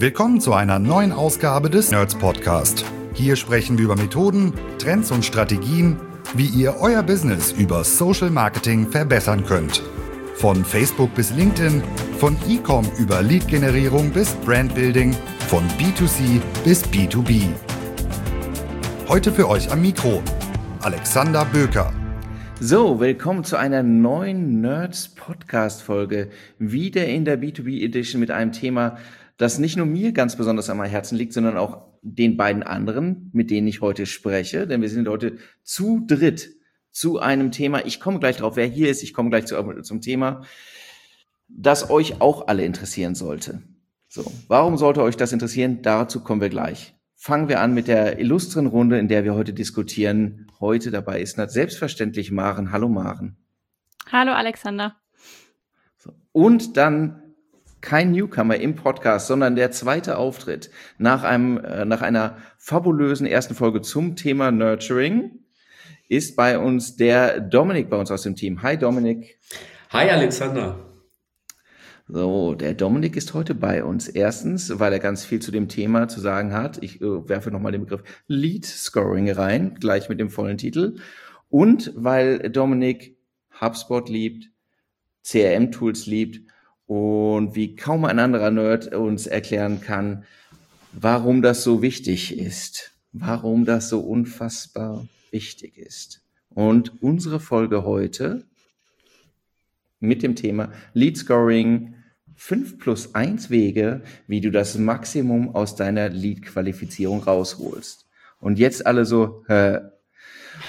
Willkommen zu einer neuen Ausgabe des Nerds Podcast. Hier sprechen wir über Methoden, Trends und Strategien, wie ihr euer Business über Social Marketing verbessern könnt. Von Facebook bis LinkedIn, von E-Com über Lead-Generierung bis Brandbuilding, von B2C bis B2B. Heute für euch am Mikro Alexander Böker. So, willkommen zu einer neuen Nerds Podcast Folge. Wieder in der B2B Edition mit einem Thema, das nicht nur mir ganz besonders am Herzen liegt, sondern auch den beiden anderen, mit denen ich heute spreche. Denn wir sind heute zu dritt zu einem Thema. Ich komme gleich drauf, wer hier ist. Ich komme gleich zu, zum Thema, das euch auch alle interessieren sollte. So, warum sollte euch das interessieren? Dazu kommen wir gleich. Fangen wir an mit der illustren Runde, in der wir heute diskutieren. Heute dabei ist selbstverständlich Maren. Hallo Maren. Hallo Alexander. Und dann kein Newcomer im Podcast, sondern der zweite Auftritt nach einem, äh, nach einer fabulösen ersten Folge zum Thema Nurturing ist bei uns der Dominik bei uns aus dem Team. Hi Dominik. Hi Alexander. So, der Dominik ist heute bei uns. Erstens, weil er ganz viel zu dem Thema zu sagen hat. Ich äh, werfe nochmal den Begriff Lead Scoring rein, gleich mit dem vollen Titel. Und weil Dominik HubSpot liebt, CRM-Tools liebt und wie kaum ein anderer Nerd uns erklären kann, warum das so wichtig ist, warum das so unfassbar wichtig ist. Und unsere Folge heute mit dem Thema Lead Scoring 5 plus 1 Wege, wie du das Maximum aus deiner Lead-Qualifizierung rausholst. Und jetzt alle so, hä?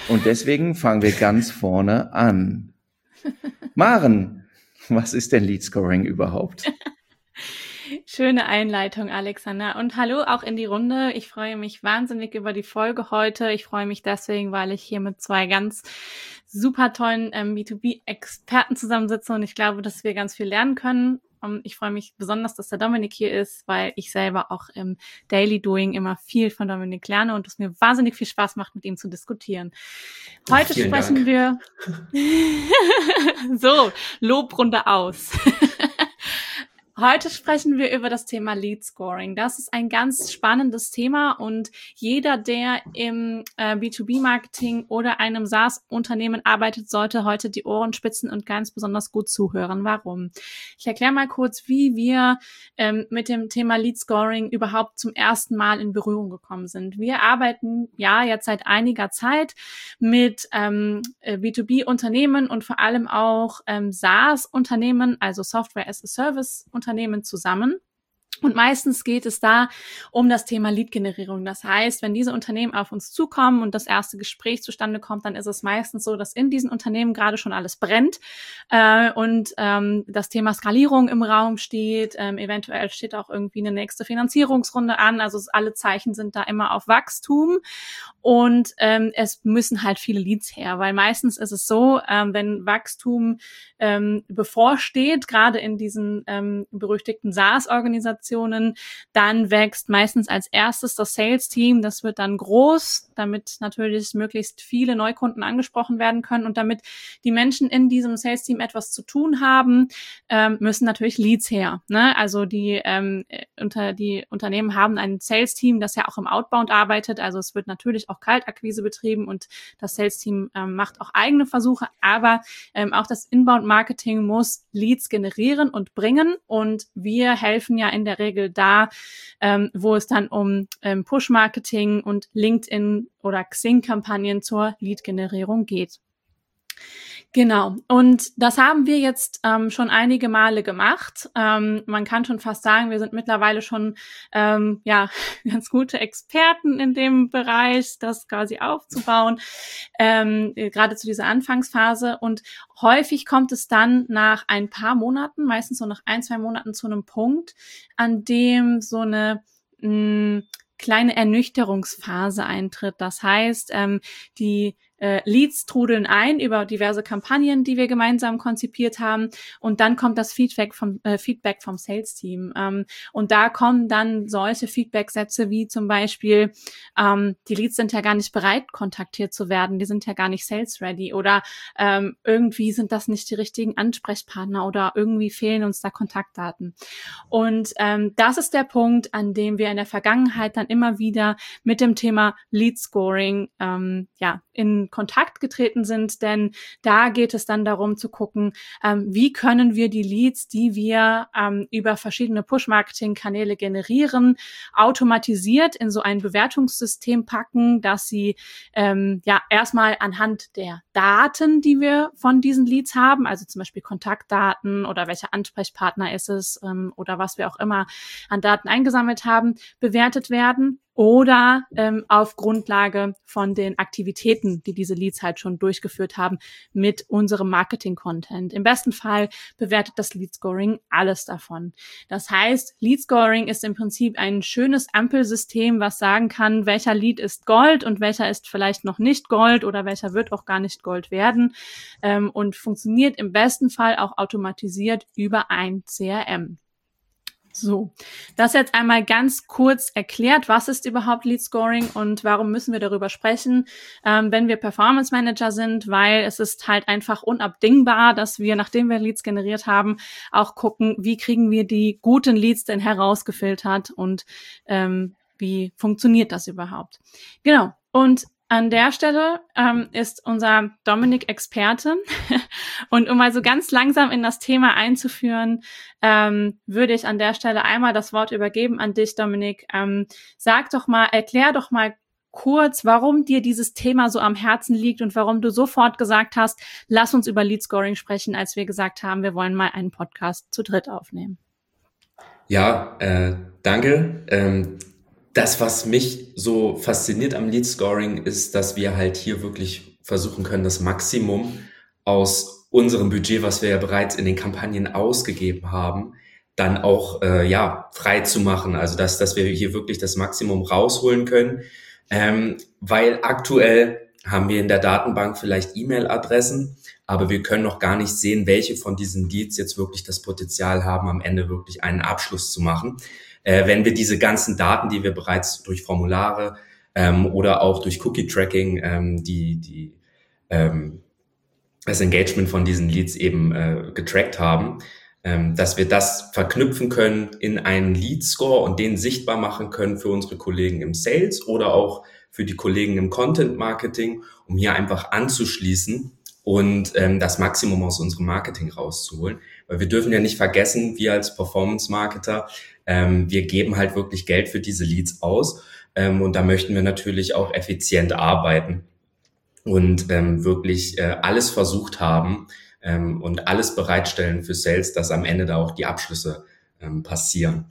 Und deswegen fangen wir ganz vorne an. Maren, was ist denn Lead Scoring überhaupt? Schöne Einleitung, Alexander. Und hallo auch in die Runde. Ich freue mich wahnsinnig über die Folge heute. Ich freue mich deswegen, weil ich hier mit zwei ganz super tollen ähm, B2B-Experten zusammensitze und ich glaube, dass wir ganz viel lernen können. Um, ich freue mich besonders, dass der Dominik hier ist, weil ich selber auch im Daily Doing immer viel von Dominik lerne und es mir wahnsinnig viel Spaß macht, mit ihm zu diskutieren. Heute Ach, sprechen Dank. wir so Lobrunde aus. Heute sprechen wir über das Thema Lead Scoring. Das ist ein ganz spannendes Thema und jeder, der im äh, B2B-Marketing oder einem SaaS-Unternehmen arbeitet, sollte heute die Ohren spitzen und ganz besonders gut zuhören. Warum? Ich erkläre mal kurz, wie wir ähm, mit dem Thema Lead Scoring überhaupt zum ersten Mal in Berührung gekommen sind. Wir arbeiten ja jetzt seit einiger Zeit mit ähm, äh, B2B-Unternehmen und vor allem auch ähm, SaaS-Unternehmen, also Software as a Service Unternehmen zusammen und meistens geht es da um das Thema Lead-Generierung. Das heißt, wenn diese Unternehmen auf uns zukommen und das erste Gespräch zustande kommt, dann ist es meistens so, dass in diesen Unternehmen gerade schon alles brennt äh, und ähm, das Thema Skalierung im Raum steht. Ähm, eventuell steht auch irgendwie eine nächste Finanzierungsrunde an. Also alle Zeichen sind da immer auf Wachstum und ähm, es müssen halt viele Leads her, weil meistens ist es so, ähm, wenn Wachstum ähm, bevorsteht, gerade in diesen ähm, berüchtigten SaaS-Organisationen, Organisationen. Dann wächst meistens als erstes das Sales-Team. Das wird dann groß, damit natürlich möglichst viele Neukunden angesprochen werden können. Und damit die Menschen in diesem Sales-Team etwas zu tun haben, ähm, müssen natürlich Leads her. Ne? Also die, ähm, unter, die Unternehmen haben ein Sales-Team, das ja auch im Outbound arbeitet. Also es wird natürlich auch Kaltakquise betrieben und das Sales-Team ähm, macht auch eigene Versuche. Aber ähm, auch das Inbound-Marketing muss Leads generieren und bringen. Und wir helfen ja in der der Regel da, ähm, wo es dann um ähm, Push-Marketing und LinkedIn oder Xing-Kampagnen zur Lead-Generierung geht. Genau. Und das haben wir jetzt ähm, schon einige Male gemacht. Ähm, man kann schon fast sagen, wir sind mittlerweile schon ähm, ja ganz gute Experten in dem Bereich, das quasi aufzubauen, ähm, gerade zu dieser Anfangsphase. Und häufig kommt es dann nach ein paar Monaten, meistens so nach ein zwei Monaten, zu einem Punkt, an dem so eine mh, kleine Ernüchterungsphase eintritt. Das heißt, ähm, die äh, Leads trudeln ein über diverse Kampagnen, die wir gemeinsam konzipiert haben. Und dann kommt das Feedback vom äh, Feedback vom Sales-Team. Ähm, und da kommen dann solche Feedback-Sätze wie zum Beispiel, ähm, die Leads sind ja gar nicht bereit, kontaktiert zu werden, die sind ja gar nicht sales-ready oder ähm, irgendwie sind das nicht die richtigen Ansprechpartner oder irgendwie fehlen uns da Kontaktdaten. Und ähm, das ist der Punkt, an dem wir in der Vergangenheit dann immer wieder mit dem Thema Lead Scoring ähm, ja in Kontakt getreten sind, denn da geht es dann darum zu gucken, ähm, wie können wir die Leads, die wir ähm, über verschiedene Push-Marketing-Kanäle generieren, automatisiert in so ein Bewertungssystem packen, dass sie ähm, ja erstmal anhand der Daten, die wir von diesen Leads haben, also zum Beispiel Kontaktdaten oder welcher Ansprechpartner ist es ähm, oder was wir auch immer an Daten eingesammelt haben, bewertet werden oder ähm, auf Grundlage von den Aktivitäten, die diese Leads halt schon durchgeführt haben, mit unserem Marketing-Content. Im besten Fall bewertet das Lead-Scoring alles davon. Das heißt, Lead-Scoring ist im Prinzip ein schönes Ampelsystem, was sagen kann, welcher Lead ist Gold und welcher ist vielleicht noch nicht Gold oder welcher wird auch gar nicht Gold werden ähm, und funktioniert im besten Fall auch automatisiert über ein CRM. So, das jetzt einmal ganz kurz erklärt, was ist überhaupt Lead Scoring und warum müssen wir darüber sprechen, ähm, wenn wir Performance Manager sind, weil es ist halt einfach unabdingbar, dass wir, nachdem wir Leads generiert haben, auch gucken, wie kriegen wir die guten Leads denn herausgefiltert und ähm, wie funktioniert das überhaupt. Genau. Und an der Stelle ähm, ist unser Dominik Experte. Und um mal so ganz langsam in das Thema einzuführen, ähm, würde ich an der Stelle einmal das Wort übergeben an dich, Dominik. Ähm, sag doch mal, erklär doch mal kurz, warum dir dieses Thema so am Herzen liegt und warum du sofort gesagt hast, lass uns über Lead Scoring sprechen, als wir gesagt haben, wir wollen mal einen Podcast zu dritt aufnehmen. Ja, äh, danke. Ähm, das, was mich so fasziniert am Lead Scoring, ist, dass wir halt hier wirklich versuchen können, das Maximum aus unserem Budget, was wir ja bereits in den Kampagnen ausgegeben haben, dann auch äh, ja frei zu machen. Also dass, dass wir hier wirklich das Maximum rausholen können. Ähm, weil aktuell haben wir in der Datenbank vielleicht E-Mail-Adressen, aber wir können noch gar nicht sehen, welche von diesen Leads jetzt wirklich das Potenzial haben, am Ende wirklich einen Abschluss zu machen äh, wenn wir diese ganzen Daten, die wir bereits durch Formulare ähm, oder auch durch Cookie-Tracking, ähm, die, die ähm, das Engagement von diesen Leads eben äh, getrackt haben, ähm, dass wir das verknüpfen können in einen Lead-Score und den sichtbar machen können für unsere Kollegen im Sales oder auch für die Kollegen im Content-Marketing, um hier einfach anzuschließen und ähm, das Maximum aus unserem Marketing rauszuholen. Weil wir dürfen ja nicht vergessen, wir als Performance-Marketer, ähm, wir geben halt wirklich Geld für diese Leads aus. Ähm, und da möchten wir natürlich auch effizient arbeiten und ähm, wirklich äh, alles versucht haben ähm, und alles bereitstellen für Sales, dass am Ende da auch die Abschlüsse ähm, passieren.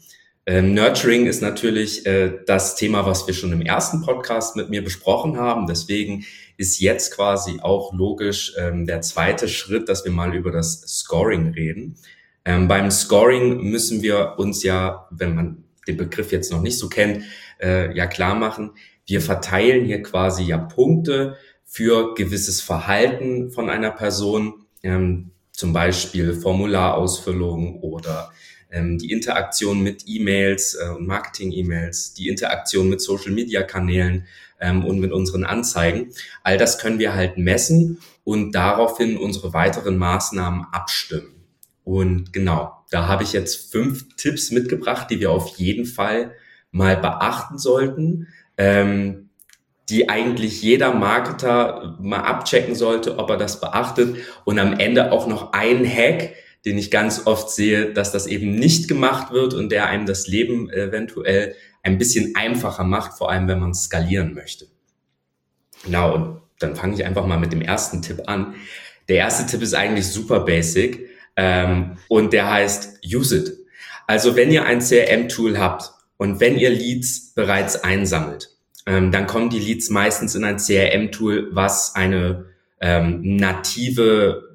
Ähm, Nurturing ist natürlich äh, das Thema, was wir schon im ersten Podcast mit mir besprochen haben. Deswegen ist jetzt quasi auch logisch ähm, der zweite Schritt, dass wir mal über das Scoring reden. Ähm, beim Scoring müssen wir uns ja, wenn man den Begriff jetzt noch nicht so kennt, äh, ja klar machen, wir verteilen hier quasi ja Punkte für gewisses Verhalten von einer Person, ähm, zum Beispiel Formularausfüllung oder ähm, die Interaktion mit E-Mails äh, und Marketing-E-Mails, die Interaktion mit Social-Media-Kanälen ähm, und mit unseren Anzeigen. All das können wir halt messen und daraufhin unsere weiteren Maßnahmen abstimmen. Und genau, da habe ich jetzt fünf Tipps mitgebracht, die wir auf jeden Fall mal beachten sollten, ähm, die eigentlich jeder Marketer mal abchecken sollte, ob er das beachtet. Und am Ende auch noch ein Hack, den ich ganz oft sehe, dass das eben nicht gemacht wird und der einem das Leben eventuell ein bisschen einfacher macht, vor allem wenn man skalieren möchte. Genau, und dann fange ich einfach mal mit dem ersten Tipp an. Der erste Tipp ist eigentlich super basic ähm, und der heißt Use it. Also wenn ihr ein CRM-Tool habt und wenn ihr Leads bereits einsammelt, ähm, dann kommen die Leads meistens in ein CRM-Tool, was eine ähm, native,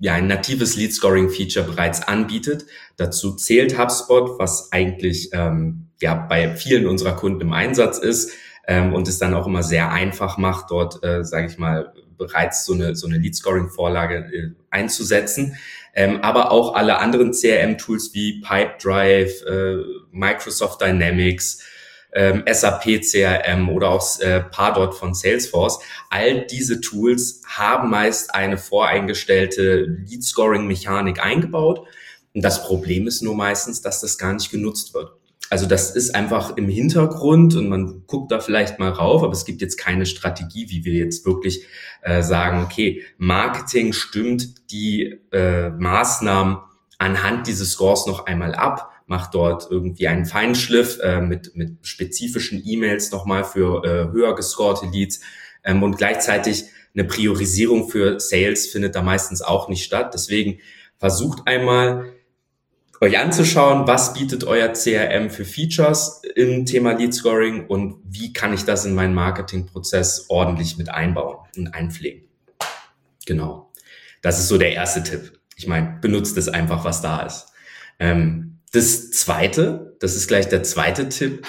ja, ein natives Lead-Scoring-Feature bereits anbietet. Dazu zählt HubSpot, was eigentlich ähm, ja bei vielen unserer Kunden im Einsatz ist ähm, und es dann auch immer sehr einfach macht, dort, äh, sage ich mal, bereits so eine, so eine Lead-Scoring-Vorlage äh, einzusetzen. Ähm, aber auch alle anderen CRM-Tools wie Pipedrive, äh, Microsoft Dynamics, ähm, SAP CRM oder auch äh, Pardot von Salesforce. All diese Tools haben meist eine voreingestellte Lead-Scoring-Mechanik eingebaut. Und das Problem ist nur meistens, dass das gar nicht genutzt wird. Also das ist einfach im Hintergrund und man guckt da vielleicht mal rauf, aber es gibt jetzt keine Strategie, wie wir jetzt wirklich äh, sagen, okay, Marketing stimmt die äh, Maßnahmen anhand dieses Scores noch einmal ab macht dort irgendwie einen Feinschliff äh, mit, mit spezifischen E-Mails nochmal für äh, höher gescorte Leads ähm, und gleichzeitig eine Priorisierung für Sales findet da meistens auch nicht statt. Deswegen versucht einmal euch anzuschauen, was bietet euer CRM für Features im Thema Lead Scoring und wie kann ich das in meinen Marketingprozess ordentlich mit einbauen und einpflegen. Genau. Das ist so der erste Tipp. Ich meine, benutzt es einfach, was da ist. Ähm, das zweite, das ist gleich der zweite Tipp,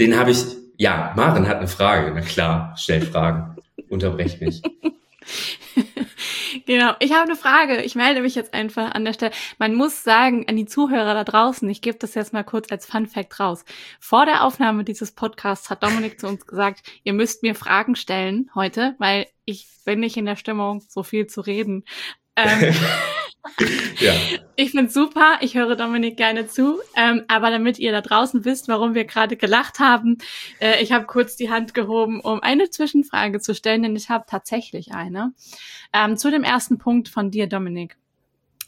den habe ich, ja, Maren hat eine Frage, na klar, stellt Fragen, unterbrecht mich. Genau, ich habe eine Frage. Ich melde mich jetzt einfach an der Stelle. Man muss sagen, an die Zuhörer da draußen, ich gebe das jetzt mal kurz als Fun Fact raus. Vor der Aufnahme dieses Podcasts hat Dominik zu uns gesagt, ihr müsst mir Fragen stellen heute, weil ich bin nicht in der Stimmung, so viel zu reden. Ähm, ja. Ich find's super. Ich höre Dominik gerne zu. Ähm, aber damit ihr da draußen wisst, warum wir gerade gelacht haben, äh, ich habe kurz die Hand gehoben, um eine Zwischenfrage zu stellen, denn ich habe tatsächlich eine. Ähm, zu dem ersten Punkt von dir, Dominik.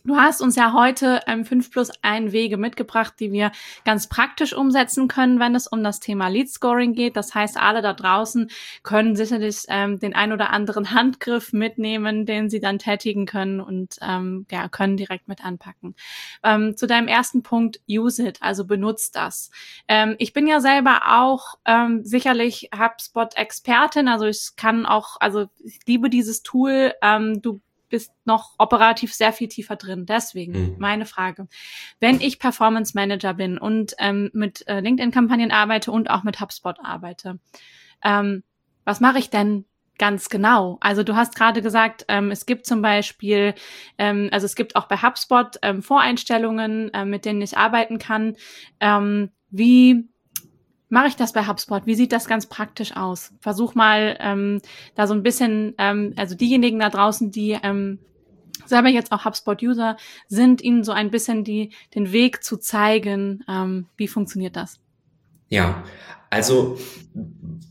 Du hast uns ja heute ähm, 5 plus 1 Wege mitgebracht, die wir ganz praktisch umsetzen können, wenn es um das Thema Lead Scoring geht. Das heißt, alle da draußen können sicherlich ähm, den ein oder anderen Handgriff mitnehmen, den sie dann tätigen können und ähm, ja, können direkt mit anpacken. Ähm, zu deinem ersten Punkt, use it, also benutzt das. Ähm, ich bin ja selber auch ähm, sicherlich HubSpot-Expertin, also ich kann auch, also ich liebe dieses Tool. Ähm, du bist noch operativ sehr viel tiefer drin. Deswegen mhm. meine Frage. Wenn ich Performance Manager bin und ähm, mit äh, LinkedIn-Kampagnen arbeite und auch mit HubSpot arbeite, ähm, was mache ich denn ganz genau? Also du hast gerade gesagt, ähm, es gibt zum Beispiel, ähm, also es gibt auch bei HubSpot ähm, Voreinstellungen, äh, mit denen ich arbeiten kann. Ähm, wie mache ich das bei HubSpot? Wie sieht das ganz praktisch aus? Versuch mal ähm, da so ein bisschen, ähm, also diejenigen da draußen, die ähm, selber jetzt auch HubSpot-User sind, ihnen so ein bisschen die, den Weg zu zeigen, ähm, wie funktioniert das? Ja, also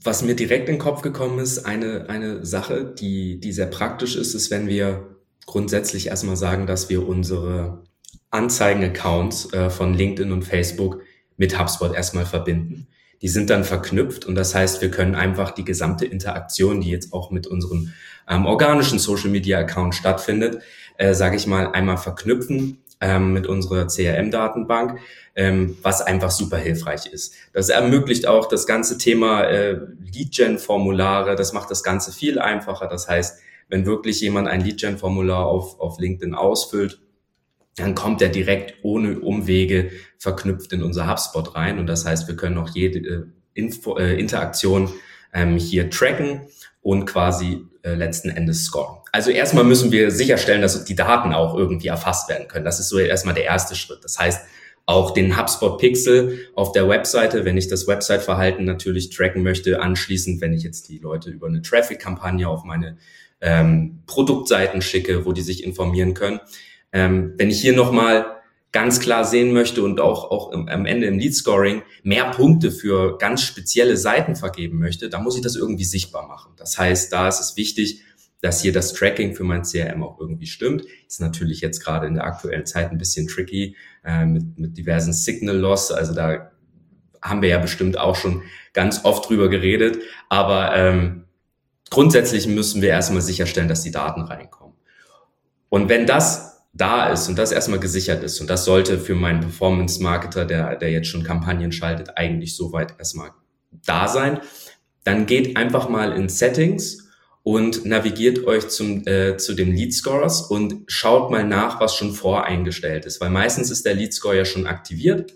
was mir direkt in den Kopf gekommen ist, eine, eine Sache, die, die sehr praktisch ist, ist, wenn wir grundsätzlich erstmal sagen, dass wir unsere Anzeigen-Accounts äh, von LinkedIn und Facebook mit HubSpot erstmal verbinden die sind dann verknüpft und das heißt, wir können einfach die gesamte Interaktion, die jetzt auch mit unserem ähm, organischen Social Media Account stattfindet, äh, sage ich mal, einmal verknüpfen ähm, mit unserer CRM-Datenbank, ähm, was einfach super hilfreich ist. Das ermöglicht auch das ganze Thema äh, Lead-Gen-Formulare, das macht das Ganze viel einfacher. Das heißt, wenn wirklich jemand ein Lead-Gen-Formular auf, auf LinkedIn ausfüllt, dann kommt er direkt ohne Umwege verknüpft in unser HubSpot rein. Und das heißt, wir können auch jede äh, Info, äh, Interaktion ähm, hier tracken und quasi äh, letzten Endes scoren. Also erstmal müssen wir sicherstellen, dass die Daten auch irgendwie erfasst werden können. Das ist so erstmal der erste Schritt. Das heißt, auch den HubSpot Pixel auf der Webseite, wenn ich das Website-Verhalten natürlich tracken möchte, anschließend, wenn ich jetzt die Leute über eine Traffic-Kampagne auf meine ähm, Produktseiten schicke, wo die sich informieren können, ähm, wenn ich hier nochmal ganz klar sehen möchte und auch, auch im, am Ende im Lead Scoring mehr Punkte für ganz spezielle Seiten vergeben möchte, dann muss ich das irgendwie sichtbar machen. Das heißt, da ist es wichtig, dass hier das Tracking für mein CRM auch irgendwie stimmt. Ist natürlich jetzt gerade in der aktuellen Zeit ein bisschen tricky äh, mit, mit diversen Signal Loss. Also da haben wir ja bestimmt auch schon ganz oft drüber geredet. Aber ähm, grundsätzlich müssen wir erstmal sicherstellen, dass die Daten reinkommen. Und wenn das da ist und das erstmal gesichert ist. Und das sollte für meinen Performance-Marketer, der, der jetzt schon Kampagnen schaltet, eigentlich soweit erstmal da sein, dann geht einfach mal in Settings und navigiert euch zum, äh, zu dem Lead Scorers und schaut mal nach, was schon voreingestellt ist, weil meistens ist der Lead Score ja schon aktiviert.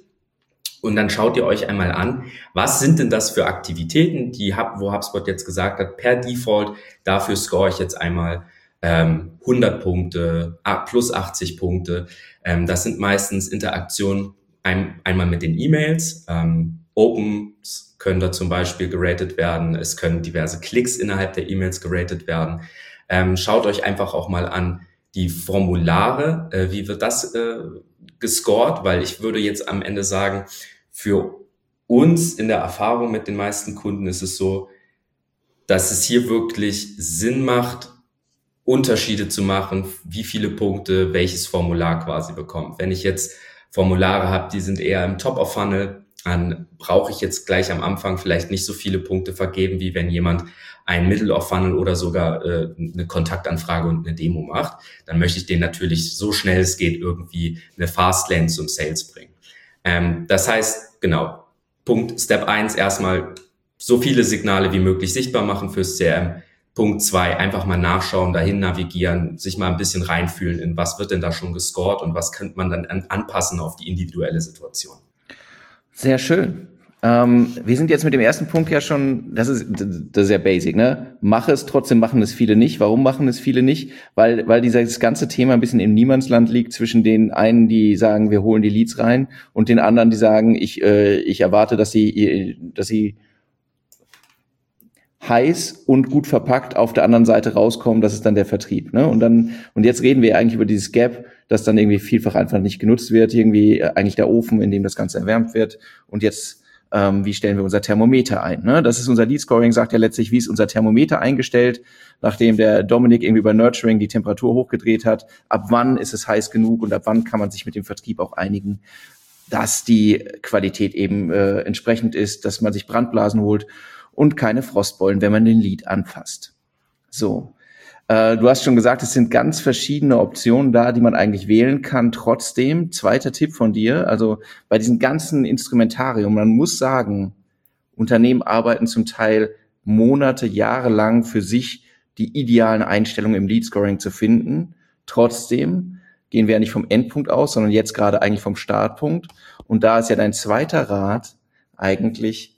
Und dann schaut ihr euch einmal an, was sind denn das für Aktivitäten, die hab, wo HubSpot jetzt gesagt hat, per Default, dafür score ich jetzt einmal ähm, 100 Punkte, plus 80 Punkte. Ähm, das sind meistens Interaktionen ein, einmal mit den E-Mails. Ähm, Opens können da zum Beispiel geratet werden. Es können diverse Klicks innerhalb der E-Mails geratet werden. Ähm, schaut euch einfach auch mal an die Formulare. Äh, wie wird das äh, gescored? Weil ich würde jetzt am Ende sagen, für uns in der Erfahrung mit den meisten Kunden ist es so, dass es hier wirklich Sinn macht, Unterschiede zu machen, wie viele Punkte welches Formular quasi bekommt. Wenn ich jetzt Formulare habe, die sind eher im Top of Funnel, dann brauche ich jetzt gleich am Anfang vielleicht nicht so viele Punkte vergeben, wie wenn jemand ein Middle of Funnel oder sogar äh, eine Kontaktanfrage und eine Demo macht. Dann möchte ich den natürlich so schnell es geht irgendwie eine Fastlane zum Sales bringen. Ähm, das heißt, genau, Punkt Step eins erstmal so viele Signale wie möglich sichtbar machen fürs CRM. Punkt zwei, einfach mal nachschauen, dahin navigieren, sich mal ein bisschen reinfühlen in was wird denn da schon gescored und was könnte man dann an, anpassen auf die individuelle Situation. Sehr schön. Ähm, wir sind jetzt mit dem ersten Punkt ja schon, das ist, das ist sehr basic, ne? Mach es, trotzdem machen es viele nicht. Warum machen es viele nicht? Weil, weil dieses ganze Thema ein bisschen im Niemandsland liegt zwischen den einen, die sagen, wir holen die Leads rein und den anderen, die sagen, ich, äh, ich erwarte, dass sie, dass sie heiß und gut verpackt auf der anderen Seite rauskommen, das ist dann der Vertrieb. Ne? Und dann, und jetzt reden wir eigentlich über dieses Gap, das dann irgendwie vielfach einfach nicht genutzt wird, irgendwie äh, eigentlich der Ofen, in dem das Ganze erwärmt wird. Und jetzt, ähm, wie stellen wir unser Thermometer ein? Ne? Das ist unser Lead Scoring, sagt ja letztlich, wie ist unser Thermometer eingestellt, nachdem der Dominik irgendwie bei Nurturing die Temperatur hochgedreht hat. Ab wann ist es heiß genug und ab wann kann man sich mit dem Vertrieb auch einigen, dass die Qualität eben äh, entsprechend ist, dass man sich Brandblasen holt und keine Frostbeulen, wenn man den Lead anfasst. So. Äh, du hast schon gesagt, es sind ganz verschiedene Optionen da, die man eigentlich wählen kann. Trotzdem, zweiter Tipp von dir, also bei diesem ganzen Instrumentarium, man muss sagen, Unternehmen arbeiten zum Teil Monate, Jahre lang für sich die idealen Einstellungen im Lead Scoring zu finden. Trotzdem gehen wir ja nicht vom Endpunkt aus, sondern jetzt gerade eigentlich vom Startpunkt. Und da ist ja dein zweiter Rat eigentlich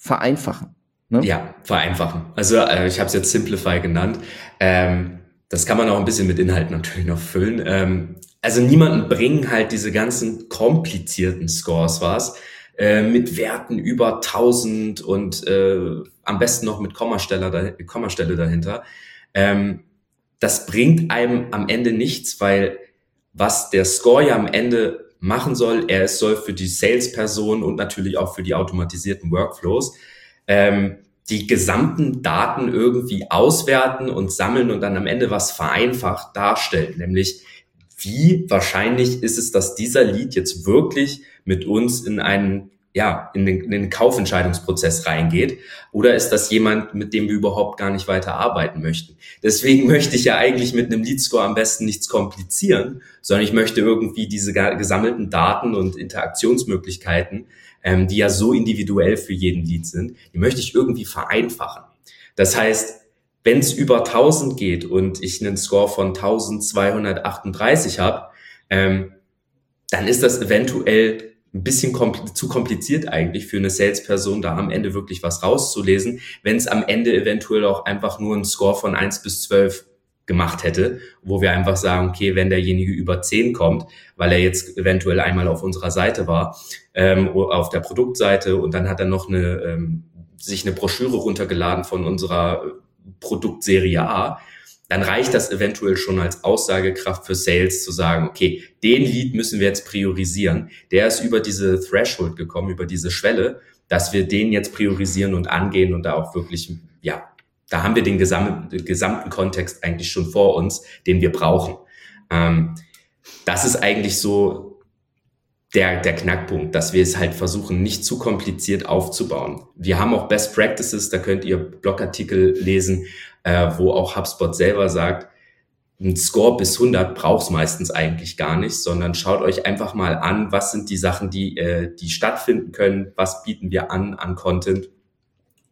vereinfachen. Ne? Ja, vereinfachen. Also äh, ich habe es jetzt Simplify genannt. Ähm, das kann man auch ein bisschen mit Inhalten natürlich noch füllen. Ähm, also niemanden bringen halt diese ganzen komplizierten Scores was äh, mit Werten über 1000 und äh, am besten noch mit Kommastelle, da, Kommastelle dahinter. Ähm, das bringt einem am Ende nichts, weil was der Score ja am Ende machen soll. Er es soll für die Salesperson und natürlich auch für die automatisierten Workflows ähm, die gesamten Daten irgendwie auswerten und sammeln und dann am Ende was vereinfacht darstellen, nämlich wie wahrscheinlich ist es, dass dieser Lead jetzt wirklich mit uns in einen ja, in den, in den Kaufentscheidungsprozess reingeht? Oder ist das jemand, mit dem wir überhaupt gar nicht weiter arbeiten möchten? Deswegen möchte ich ja eigentlich mit einem Lead-Score am besten nichts komplizieren, sondern ich möchte irgendwie diese gesammelten Daten und Interaktionsmöglichkeiten, ähm, die ja so individuell für jeden Lead sind, die möchte ich irgendwie vereinfachen. Das heißt, wenn es über 1000 geht und ich einen Score von 1238 habe, ähm, dann ist das eventuell ein bisschen kompl zu kompliziert eigentlich für eine Salesperson, da am Ende wirklich was rauszulesen, wenn es am Ende eventuell auch einfach nur ein Score von eins bis zwölf gemacht hätte, wo wir einfach sagen, okay, wenn derjenige über zehn kommt, weil er jetzt eventuell einmal auf unserer Seite war, ähm, auf der Produktseite und dann hat er noch eine, ähm, sich eine Broschüre runtergeladen von unserer Produktserie A, dann reicht das eventuell schon als Aussagekraft für Sales zu sagen, okay, den Lead müssen wir jetzt priorisieren. Der ist über diese Threshold gekommen, über diese Schwelle, dass wir den jetzt priorisieren und angehen und da auch wirklich, ja, da haben wir den gesamten, gesamten Kontext eigentlich schon vor uns, den wir brauchen. Ähm, das ist eigentlich so der, der Knackpunkt, dass wir es halt versuchen, nicht zu kompliziert aufzubauen. Wir haben auch Best Practices, da könnt ihr Blogartikel lesen, äh, wo auch HubSpot selber sagt, ein Score bis 100 braucht's meistens eigentlich gar nicht, sondern schaut euch einfach mal an, was sind die Sachen, die, äh, die stattfinden können, was bieten wir an an Content.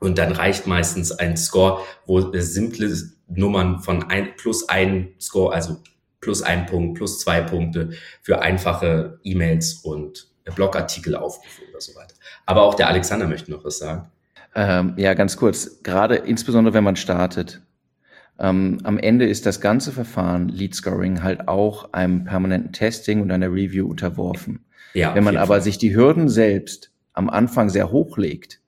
Und dann reicht meistens ein Score, wo äh, simple Nummern von ein, plus ein Score, also plus ein Punkt, plus zwei Punkte für einfache E-Mails und Blogartikel aufrufe oder so weiter. Aber auch der Alexander möchte noch was sagen. Ähm, ja, ganz kurz. Gerade insbesondere, wenn man startet. Ähm, am Ende ist das ganze Verfahren Lead Scoring halt auch einem permanenten Testing und einer Review unterworfen. Ja, wenn man aber Fall. sich die Hürden selbst am Anfang sehr hoch legt,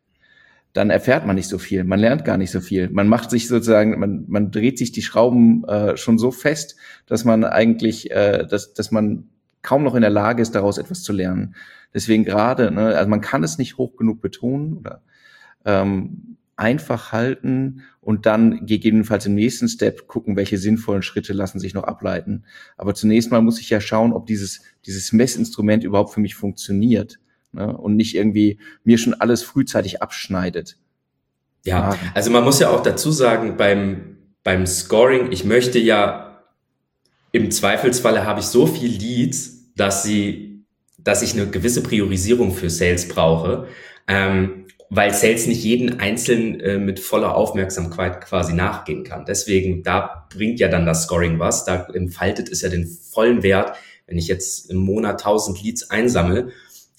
dann erfährt man nicht so viel, man lernt gar nicht so viel. Man macht sich sozusagen, man, man dreht sich die Schrauben äh, schon so fest, dass man eigentlich, äh, dass, dass man kaum noch in der Lage ist, daraus etwas zu lernen. Deswegen gerade, ne, also man kann es nicht hoch genug betonen oder ähm, einfach halten und dann gegebenenfalls im nächsten Step gucken, welche sinnvollen Schritte lassen sich noch ableiten. Aber zunächst mal muss ich ja schauen, ob dieses, dieses Messinstrument überhaupt für mich funktioniert ne? und nicht irgendwie mir schon alles frühzeitig abschneidet. Ja, also man muss ja auch dazu sagen, beim, beim Scoring, ich möchte ja im Zweifelsfalle habe ich so viel Leads, dass sie, dass ich eine gewisse Priorisierung für Sales brauche. Ähm, weil Sales nicht jeden einzelnen äh, mit voller Aufmerksamkeit quasi nachgehen kann. Deswegen, da bringt ja dann das Scoring was, da entfaltet es ja den vollen Wert. Wenn ich jetzt im Monat 1000 Leads einsammle,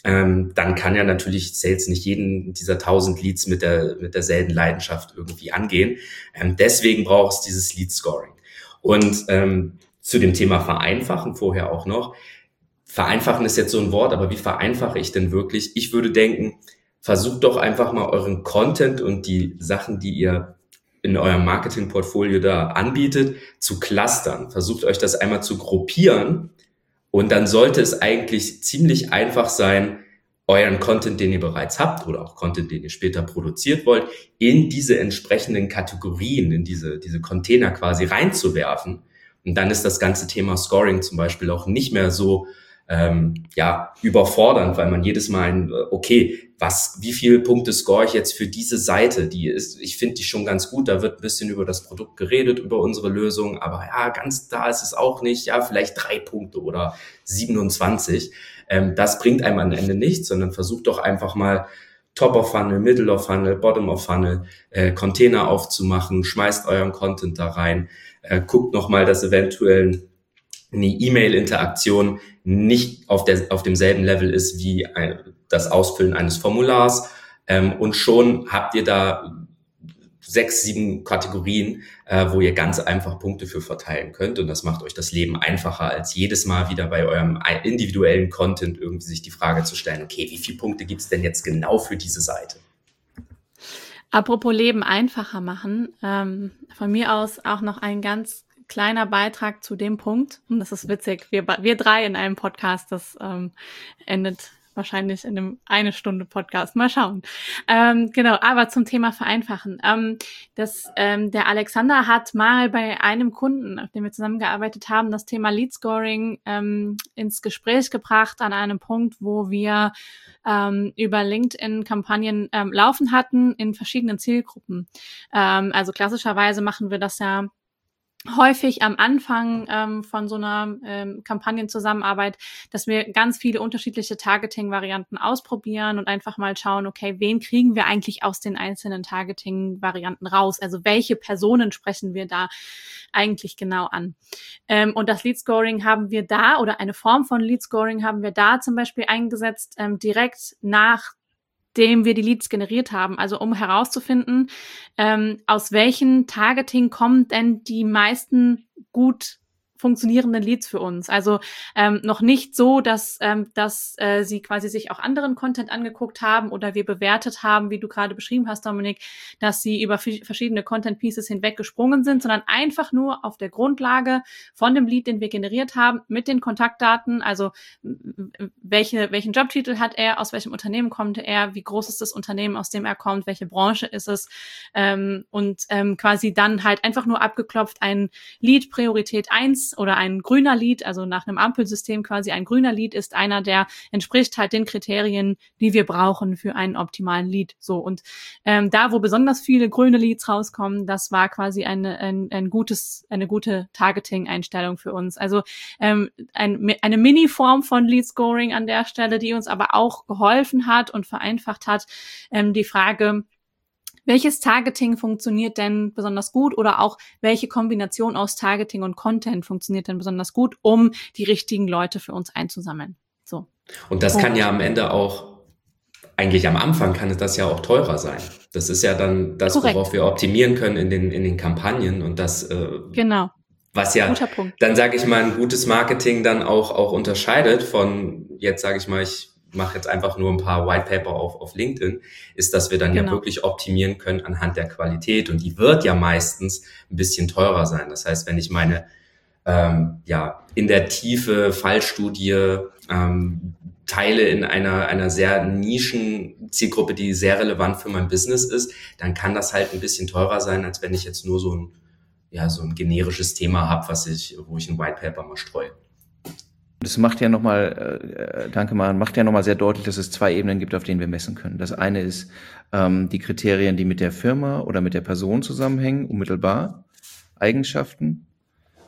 ähm, dann kann ja natürlich Sales nicht jeden dieser 1000 Leads mit, der, mit derselben Leidenschaft irgendwie angehen. Ähm, deswegen braucht es dieses Lead Scoring. Und ähm, zu dem Thema Vereinfachen vorher auch noch. Vereinfachen ist jetzt so ein Wort, aber wie vereinfache ich denn wirklich? Ich würde denken, versucht doch einfach mal euren Content und die Sachen, die ihr in eurem Marketingportfolio da anbietet, zu clustern. Versucht euch das einmal zu gruppieren und dann sollte es eigentlich ziemlich einfach sein, euren Content, den ihr bereits habt oder auch Content, den ihr später produziert wollt, in diese entsprechenden Kategorien, in diese, diese Container quasi reinzuwerfen. Und dann ist das ganze Thema Scoring zum Beispiel auch nicht mehr so ähm, ja, überfordernd, weil man jedes Mal, ein, okay, was, wie viele Punkte score ich jetzt für diese Seite? Die ist, ich finde die schon ganz gut. Da wird ein bisschen über das Produkt geredet, über unsere Lösung, aber ja, ganz da ist es auch nicht. Ja, vielleicht drei Punkte oder 27. Ähm, das bringt einem am Ende nichts, sondern versucht doch einfach mal Top of Funnel, Middle of Funnel, Bottom of Funnel, äh, Container aufzumachen, schmeißt euren Content da rein, äh, guckt nochmal, dass eventuell eine E-Mail-Interaktion nicht auf, der, auf demselben Level ist wie ein, das Ausfüllen eines Formulars. Ähm, und schon habt ihr da sechs, sieben Kategorien, äh, wo ihr ganz einfach Punkte für verteilen könnt. Und das macht euch das Leben einfacher, als jedes Mal wieder bei eurem individuellen Content irgendwie sich die Frage zu stellen, okay, wie viele Punkte gibt's denn jetzt genau für diese Seite? Apropos Leben einfacher machen, ähm, von mir aus auch noch ein ganz kleiner Beitrag zu dem Punkt. Und das ist witzig. Wir, wir drei in einem Podcast, das ähm, endet wahrscheinlich in einem eine Stunde Podcast. Mal schauen. Ähm, genau, aber zum Thema Vereinfachen. Ähm, das, ähm, der Alexander hat mal bei einem Kunden, auf dem wir zusammengearbeitet haben, das Thema Lead Scoring ähm, ins Gespräch gebracht an einem Punkt, wo wir ähm, über LinkedIn Kampagnen ähm, laufen hatten in verschiedenen Zielgruppen. Ähm, also klassischerweise machen wir das ja häufig am Anfang ähm, von so einer ähm, Kampagnenzusammenarbeit, dass wir ganz viele unterschiedliche Targeting-Varianten ausprobieren und einfach mal schauen, okay, wen kriegen wir eigentlich aus den einzelnen Targeting-Varianten raus? Also welche Personen sprechen wir da eigentlich genau an? Ähm, und das Lead-Scoring haben wir da oder eine Form von Lead-Scoring haben wir da zum Beispiel eingesetzt, ähm, direkt nach dem wir die Leads generiert haben. Also um herauszufinden, ähm, aus welchen Targeting kommen denn die meisten gut funktionierenden Leads für uns. Also ähm, noch nicht so, dass, ähm, dass äh, sie quasi sich auch anderen Content angeguckt haben oder wir bewertet haben, wie du gerade beschrieben hast, Dominik, dass sie über verschiedene Content Pieces hinweg gesprungen sind, sondern einfach nur auf der Grundlage von dem Lead, den wir generiert haben, mit den Kontaktdaten, also welche, welchen Jobtitel hat er, aus welchem Unternehmen kommt er, wie groß ist das Unternehmen, aus dem er kommt, welche Branche ist es ähm, und ähm, quasi dann halt einfach nur abgeklopft ein Lead Priorität eins oder ein grüner Lied, also nach einem Ampelsystem quasi ein grüner Lied ist einer, der entspricht halt den Kriterien, die wir brauchen für einen optimalen Lied. So und ähm, da, wo besonders viele grüne Leads rauskommen, das war quasi eine, ein, ein gutes, eine gute Targeting-Einstellung für uns. Also ähm, ein, eine Mini-Form von Lead Scoring an der Stelle, die uns aber auch geholfen hat und vereinfacht hat, ähm, die Frage, welches Targeting funktioniert denn besonders gut oder auch welche Kombination aus Targeting und Content funktioniert denn besonders gut, um die richtigen Leute für uns einzusammeln? So. Und das kann ja am Ende auch, eigentlich am Anfang kann das ja auch teurer sein. Das ist ja dann das, Korrekt. worauf wir optimieren können in den, in den Kampagnen und das, äh, genau. was ja dann sage ich mal ein gutes Marketing dann auch, auch unterscheidet von jetzt sage ich mal, ich mache jetzt einfach nur ein paar White Paper auf, auf LinkedIn, ist, dass wir dann genau. ja wirklich optimieren können anhand der Qualität und die wird ja meistens ein bisschen teurer sein. Das heißt, wenn ich meine ähm, ja in der Tiefe Fallstudie ähm, teile in einer, einer sehr nischen Zielgruppe, die sehr relevant für mein Business ist, dann kann das halt ein bisschen teurer sein, als wenn ich jetzt nur so ein, ja, so ein generisches Thema habe, was ich, wo ich ein White Paper mal streue. Das macht ja nochmal, äh, danke mal, macht ja nochmal sehr deutlich, dass es zwei Ebenen gibt, auf denen wir messen können. Das eine ist ähm, die Kriterien, die mit der Firma oder mit der Person zusammenhängen, unmittelbar, Eigenschaften.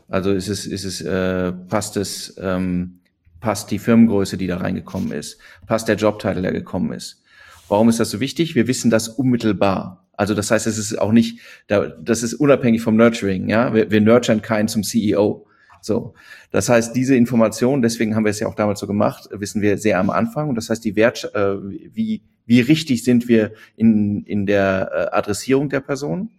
Also ist es, ist es, äh, passt es, ähm, passt die Firmengröße, die da reingekommen ist, passt der Jobtitel, der gekommen ist. Warum ist das so wichtig? Wir wissen das unmittelbar. Also das heißt, es ist auch nicht, das ist unabhängig vom Nurturing. Ja, wir, wir nurturen keinen zum CEO. So, das heißt, diese Information, deswegen haben wir es ja auch damals so gemacht, wissen wir sehr am Anfang. Und das heißt, die Wert, äh, wie wie richtig sind wir in in der äh, Adressierung der Person?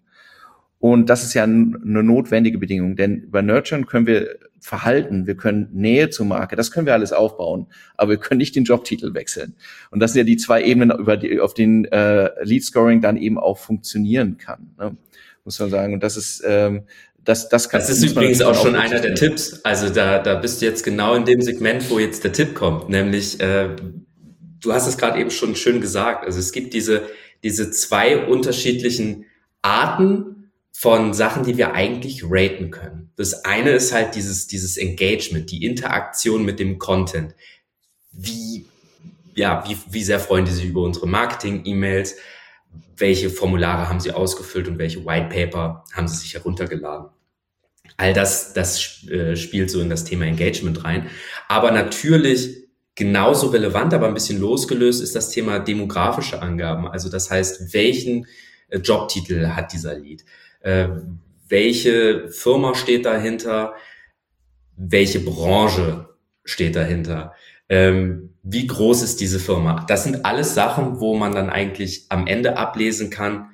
Und das ist ja eine notwendige Bedingung, denn über Nurturen können wir Verhalten, wir können Nähe zur Marke, das können wir alles aufbauen, aber wir können nicht den Jobtitel wechseln. Und das sind ja die zwei Ebenen, über die, auf denen äh, Lead Scoring dann eben auch funktionieren kann, ne? muss man sagen. Und das ist ähm, das, das, kann, das ist übrigens auch schon einer der Tipps. Also da, da bist du jetzt genau in dem Segment, wo jetzt der Tipp kommt, nämlich äh, du hast es gerade eben schon schön gesagt. Also es gibt diese diese zwei unterschiedlichen Arten von Sachen, die wir eigentlich raten können. Das eine ist halt dieses, dieses Engagement, die Interaktion mit dem Content. Wie, ja, wie, wie sehr freuen die sich über unsere Marketing-E-Mails? Welche Formulare haben sie ausgefüllt und welche White Paper haben sie sich heruntergeladen? All das, das äh, spielt so in das Thema Engagement rein. Aber natürlich genauso relevant, aber ein bisschen losgelöst ist das Thema demografische Angaben. Also das heißt, welchen äh, Jobtitel hat dieser Lied? äh, welche Firma steht dahinter, welche Branche steht dahinter, ähm, wie groß ist diese Firma. Das sind alles Sachen, wo man dann eigentlich am Ende ablesen kann,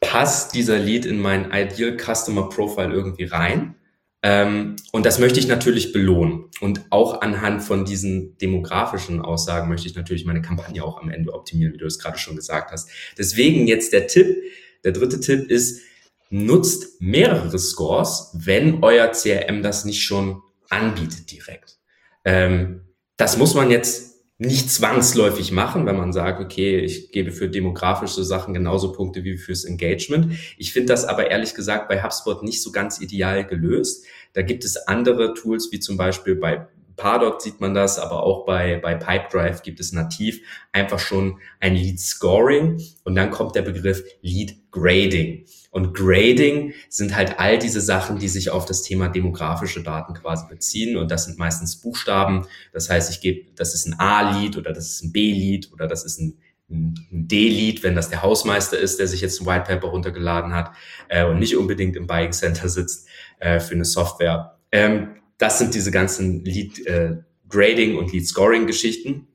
passt dieser Lead in mein Ideal Customer Profile irgendwie rein. Ähm, und das möchte ich natürlich belohnen. Und auch anhand von diesen demografischen Aussagen möchte ich natürlich meine Kampagne auch am Ende optimieren, wie du es gerade schon gesagt hast. Deswegen jetzt der Tipp. Der dritte Tipp ist, nutzt mehrere Scores, wenn euer CRM das nicht schon anbietet direkt. Ähm, das muss man jetzt nicht zwangsläufig machen, wenn man sagt, okay, ich gebe für demografische Sachen genauso Punkte wie fürs Engagement. Ich finde das aber ehrlich gesagt bei HubSpot nicht so ganz ideal gelöst. Da gibt es andere Tools, wie zum Beispiel bei Pardot sieht man das, aber auch bei, bei Pipedrive gibt es nativ einfach schon ein Lead Scoring und dann kommt der Begriff Lead Grading. Und Grading sind halt all diese Sachen, die sich auf das Thema demografische Daten quasi beziehen. Und das sind meistens Buchstaben. Das heißt, ich gebe, das ist ein A-Lead oder das ist ein B-Lead oder das ist ein, ein D-Lead, wenn das der Hausmeister ist, der sich jetzt ein White Paper runtergeladen hat äh, und nicht unbedingt im Buying Center sitzt äh, für eine Software. Ähm, das sind diese ganzen Lead äh, Grading und Lead Scoring Geschichten,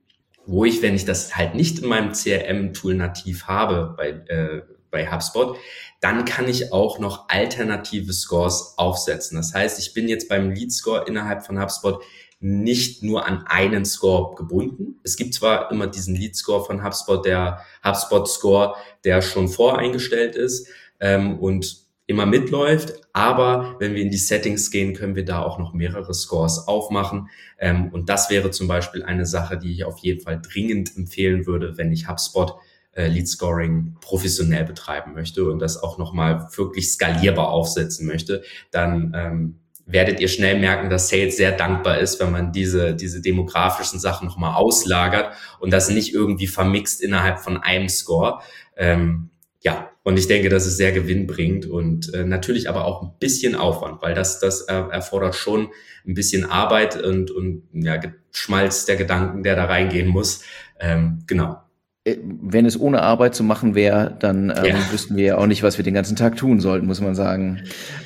wo ich, wenn ich das halt nicht in meinem CRM-Tool nativ habe bei, äh, bei HubSpot, dann kann ich auch noch alternative Scores aufsetzen. Das heißt, ich bin jetzt beim Lead Score innerhalb von HubSpot nicht nur an einen Score gebunden. Es gibt zwar immer diesen Lead Score von HubSpot, der HubSpot Score, der schon voreingestellt ist ähm, und immer mitläuft. Aber wenn wir in die Settings gehen, können wir da auch noch mehrere Scores aufmachen. Ähm, und das wäre zum Beispiel eine Sache, die ich auf jeden Fall dringend empfehlen würde, wenn ich HubSpot äh, Lead Scoring professionell betreiben möchte und das auch nochmal wirklich skalierbar aufsetzen möchte, dann ähm, werdet ihr schnell merken, dass Sales sehr dankbar ist, wenn man diese, diese demografischen Sachen nochmal auslagert und das nicht irgendwie vermixt innerhalb von einem Score. Ähm, ja, und ich denke, dass es sehr gewinnbringend und äh, natürlich aber auch ein bisschen Aufwand, weil das, das äh, erfordert schon ein bisschen Arbeit und, und ja, Schmalz der Gedanken, der da reingehen muss. Ähm, genau. Äh, wenn es ohne Arbeit zu machen wäre, dann ähm, ja. wüssten wir ja auch nicht, was wir den ganzen Tag tun sollten, muss man sagen.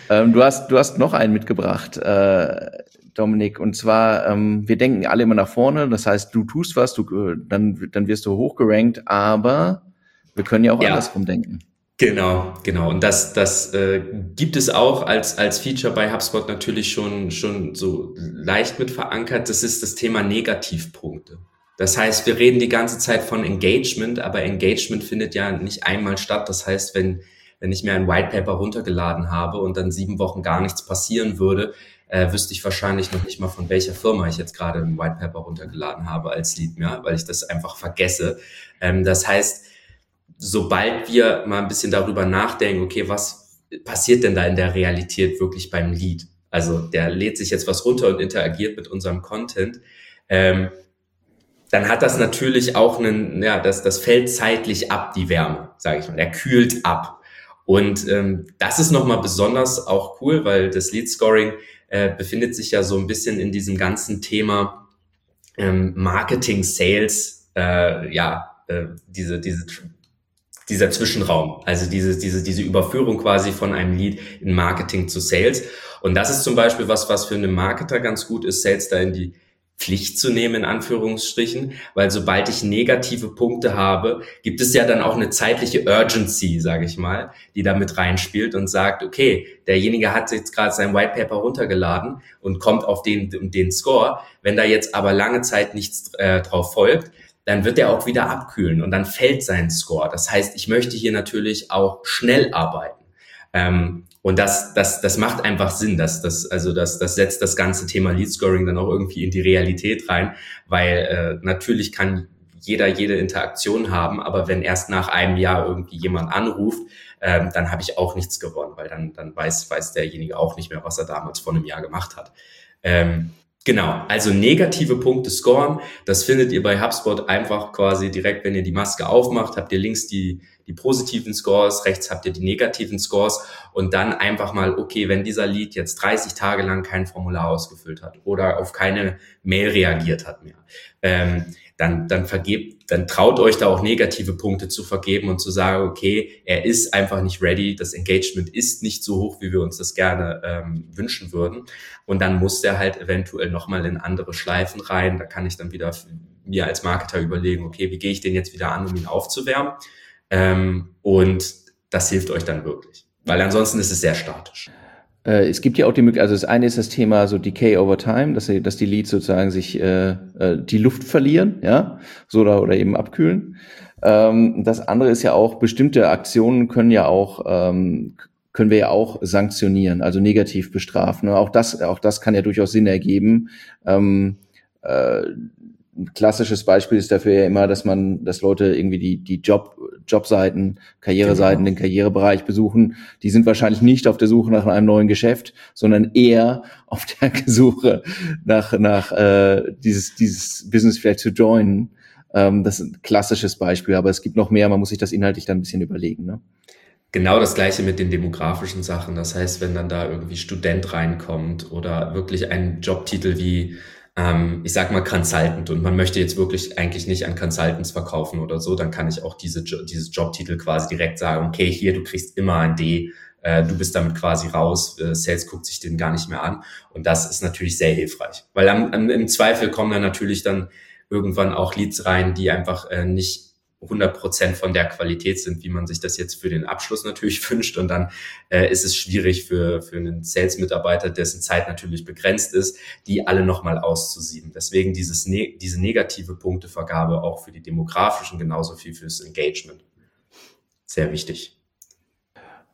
Ähm, du hast, du hast noch einen mitgebracht. Äh, Dominik. Und zwar, ähm, wir denken alle immer nach vorne. Das heißt, du tust was, du, äh, dann, dann wirst du hochgerankt, aber wir können ja auch ja. andersrum denken. Genau, genau. Und das, das äh, gibt es auch als, als Feature bei HubSpot natürlich schon, schon so leicht mit verankert. Das ist das Thema Negativpunkte. Das heißt, wir reden die ganze Zeit von Engagement, aber Engagement findet ja nicht einmal statt. Das heißt, wenn, wenn ich mir ein White Paper runtergeladen habe und dann sieben Wochen gar nichts passieren würde, äh, wüsste ich wahrscheinlich noch nicht mal, von welcher Firma ich jetzt gerade ein White Paper runtergeladen habe als Lead, ja, weil ich das einfach vergesse. Ähm, das heißt, sobald wir mal ein bisschen darüber nachdenken, okay, was passiert denn da in der Realität wirklich beim Lead? Also der lädt sich jetzt was runter und interagiert mit unserem Content. Ähm, dann hat das natürlich auch einen, ja, das, das fällt zeitlich ab, die Wärme, sage ich mal. Der kühlt ab. Und ähm, das ist nochmal besonders auch cool, weil das Lead Scoring äh, befindet sich ja so ein bisschen in diesem ganzen Thema ähm, Marketing, Sales, äh, ja, äh, diese, diese, dieser Zwischenraum, also diese, diese, diese Überführung quasi von einem Lead in Marketing zu Sales. Und das ist zum Beispiel was, was für einen Marketer ganz gut ist, Sales da in die Pflicht zu nehmen, in Anführungsstrichen, weil sobald ich negative Punkte habe, gibt es ja dann auch eine zeitliche Urgency, sage ich mal, die da mit reinspielt und sagt, okay, derjenige hat jetzt gerade sein White Paper runtergeladen und kommt auf den, den Score. Wenn da jetzt aber lange Zeit nichts äh, drauf folgt, dann wird er auch wieder abkühlen und dann fällt sein Score. Das heißt, ich möchte hier natürlich auch schnell arbeiten. Ähm, und das, das, das macht einfach Sinn. dass das, also das, das setzt das ganze Thema Lead Scoring dann auch irgendwie in die Realität rein, weil äh, natürlich kann jeder jede Interaktion haben, aber wenn erst nach einem Jahr irgendwie jemand anruft, ähm, dann habe ich auch nichts gewonnen, weil dann, dann weiß, weiß derjenige auch nicht mehr, was er damals vor einem Jahr gemacht hat. Ähm, Genau, also negative Punkte scoren, das findet ihr bei HubSpot einfach quasi direkt, wenn ihr die Maske aufmacht, habt ihr links die, die positiven Scores, rechts habt ihr die negativen Scores und dann einfach mal, okay, wenn dieser Lead jetzt 30 Tage lang kein Formular ausgefüllt hat oder auf keine Mail reagiert hat mehr, ähm, dann, dann vergebt, dann traut euch da auch negative Punkte zu vergeben und zu sagen, okay, er ist einfach nicht ready, das Engagement ist nicht so hoch, wie wir uns das gerne ähm, wünschen würden. Und dann muss der halt eventuell nochmal in andere Schleifen rein. Da kann ich dann wieder mir als Marketer überlegen, okay, wie gehe ich den jetzt wieder an, um ihn aufzuwärmen? Ähm, und das hilft euch dann wirklich. Weil ansonsten ist es sehr statisch. Äh, es gibt ja auch die Möglichkeit, also das eine ist das Thema so Decay over Time, dass, dass die Leads sozusagen sich äh, äh, die Luft verlieren, ja, so oder, oder eben abkühlen. Ähm, das andere ist ja auch, bestimmte Aktionen können ja auch, ähm, können wir ja auch sanktionieren, also negativ bestrafen. Auch das, auch das kann ja durchaus Sinn ergeben. Ähm, äh, ein klassisches Beispiel ist dafür ja immer, dass man, dass Leute irgendwie die, die Job, Jobseiten, Karriereseiten, genau. den Karrierebereich besuchen. Die sind wahrscheinlich nicht auf der Suche nach einem neuen Geschäft, sondern eher auf der Suche nach, nach äh, dieses, dieses Business vielleicht zu joinen. Ähm, das ist ein klassisches Beispiel, aber es gibt noch mehr, man muss sich das inhaltlich dann ein bisschen überlegen. Ne? Genau das gleiche mit den demografischen Sachen. Das heißt, wenn dann da irgendwie Student reinkommt oder wirklich ein Jobtitel wie ähm, ich sag mal Consultant. Und man möchte jetzt wirklich eigentlich nicht an Consultants verkaufen oder so, dann kann ich auch diese, dieses Jobtitel quasi direkt sagen, okay, hier, du kriegst immer ein D, äh, du bist damit quasi raus, äh, Sales guckt sich den gar nicht mehr an. Und das ist natürlich sehr hilfreich, weil am, am, im Zweifel kommen dann natürlich dann irgendwann auch Leads rein, die einfach äh, nicht 100 Prozent von der Qualität sind, wie man sich das jetzt für den Abschluss natürlich wünscht. Und dann äh, ist es schwierig für, für einen Sales-Mitarbeiter, dessen Zeit natürlich begrenzt ist, die alle nochmal auszusieben. Deswegen dieses, ne diese negative Punktevergabe auch für die demografischen genauso viel fürs Engagement. Sehr wichtig.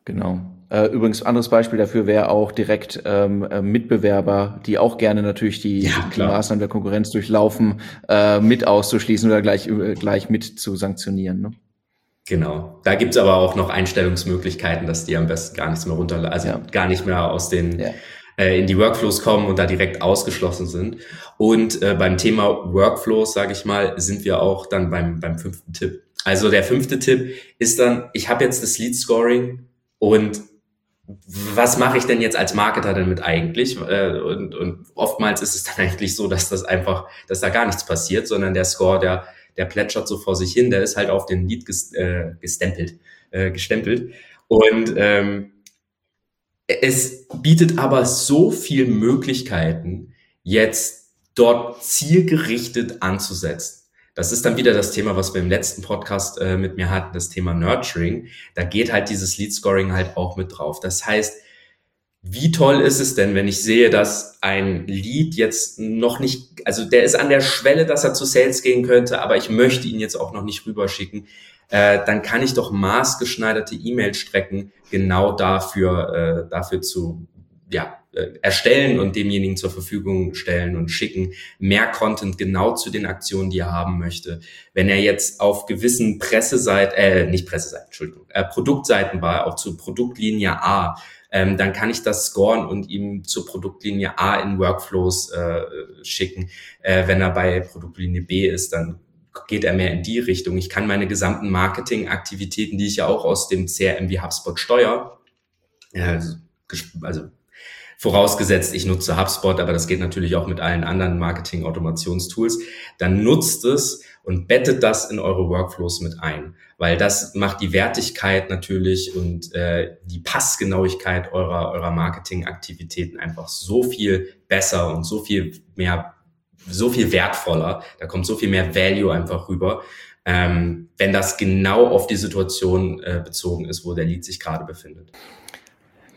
Genau. Äh, übrigens, anderes Beispiel dafür wäre auch direkt ähm, äh, Mitbewerber, die auch gerne natürlich die, ja, die Maßnahmen der Konkurrenz durchlaufen, äh, mit auszuschließen oder gleich, äh, gleich mit zu sanktionieren. Ne? Genau. Da gibt's aber auch noch Einstellungsmöglichkeiten, dass die am besten gar nichts mehr runter, also ja. gar nicht mehr aus den ja. äh, in die Workflows kommen und da direkt ausgeschlossen sind. Und äh, beim Thema Workflows, sage ich mal, sind wir auch dann beim, beim fünften Tipp. Also der fünfte Tipp ist dann, ich habe jetzt das Lead Scoring und was mache ich denn jetzt als Marketer damit eigentlich? Äh, und, und oftmals ist es dann eigentlich so, dass das einfach, dass da gar nichts passiert, sondern der Score, der, der plätschert so vor sich hin, der ist halt auf den Lead äh, gestempelt, äh, gestempelt. Und ähm, es bietet aber so viel Möglichkeiten, jetzt dort zielgerichtet anzusetzen. Das ist dann wieder das Thema, was wir im letzten Podcast äh, mit mir hatten, das Thema Nurturing. Da geht halt dieses Lead Scoring halt auch mit drauf. Das heißt, wie toll ist es denn, wenn ich sehe, dass ein Lead jetzt noch nicht, also der ist an der Schwelle, dass er zu Sales gehen könnte, aber ich möchte ihn jetzt auch noch nicht rüberschicken, äh, dann kann ich doch maßgeschneiderte E-Mail-Strecken genau dafür, äh, dafür zu ja, äh, erstellen und demjenigen zur Verfügung stellen und schicken. Mehr Content genau zu den Aktionen, die er haben möchte. Wenn er jetzt auf gewissen Presseseiten, äh, nicht Presseseiten, Entschuldigung, äh, Produktseiten war, auch zu Produktlinie A, ähm, dann kann ich das scoren und ihm zur Produktlinie A in Workflows äh, schicken. Äh, wenn er bei Produktlinie B ist, dann geht er mehr in die Richtung. Ich kann meine gesamten Marketingaktivitäten, die ich ja auch aus dem CRM wie HubSpot steuere, äh, also vorausgesetzt, ich nutze HubSpot, aber das geht natürlich auch mit allen anderen Marketing-Automationstools, dann nutzt es und bettet das in eure Workflows mit ein, weil das macht die Wertigkeit natürlich und äh, die Passgenauigkeit eurer, eurer Marketingaktivitäten einfach so viel besser und so viel mehr, so viel wertvoller. Da kommt so viel mehr Value einfach rüber, ähm, wenn das genau auf die Situation äh, bezogen ist, wo der Lead sich gerade befindet.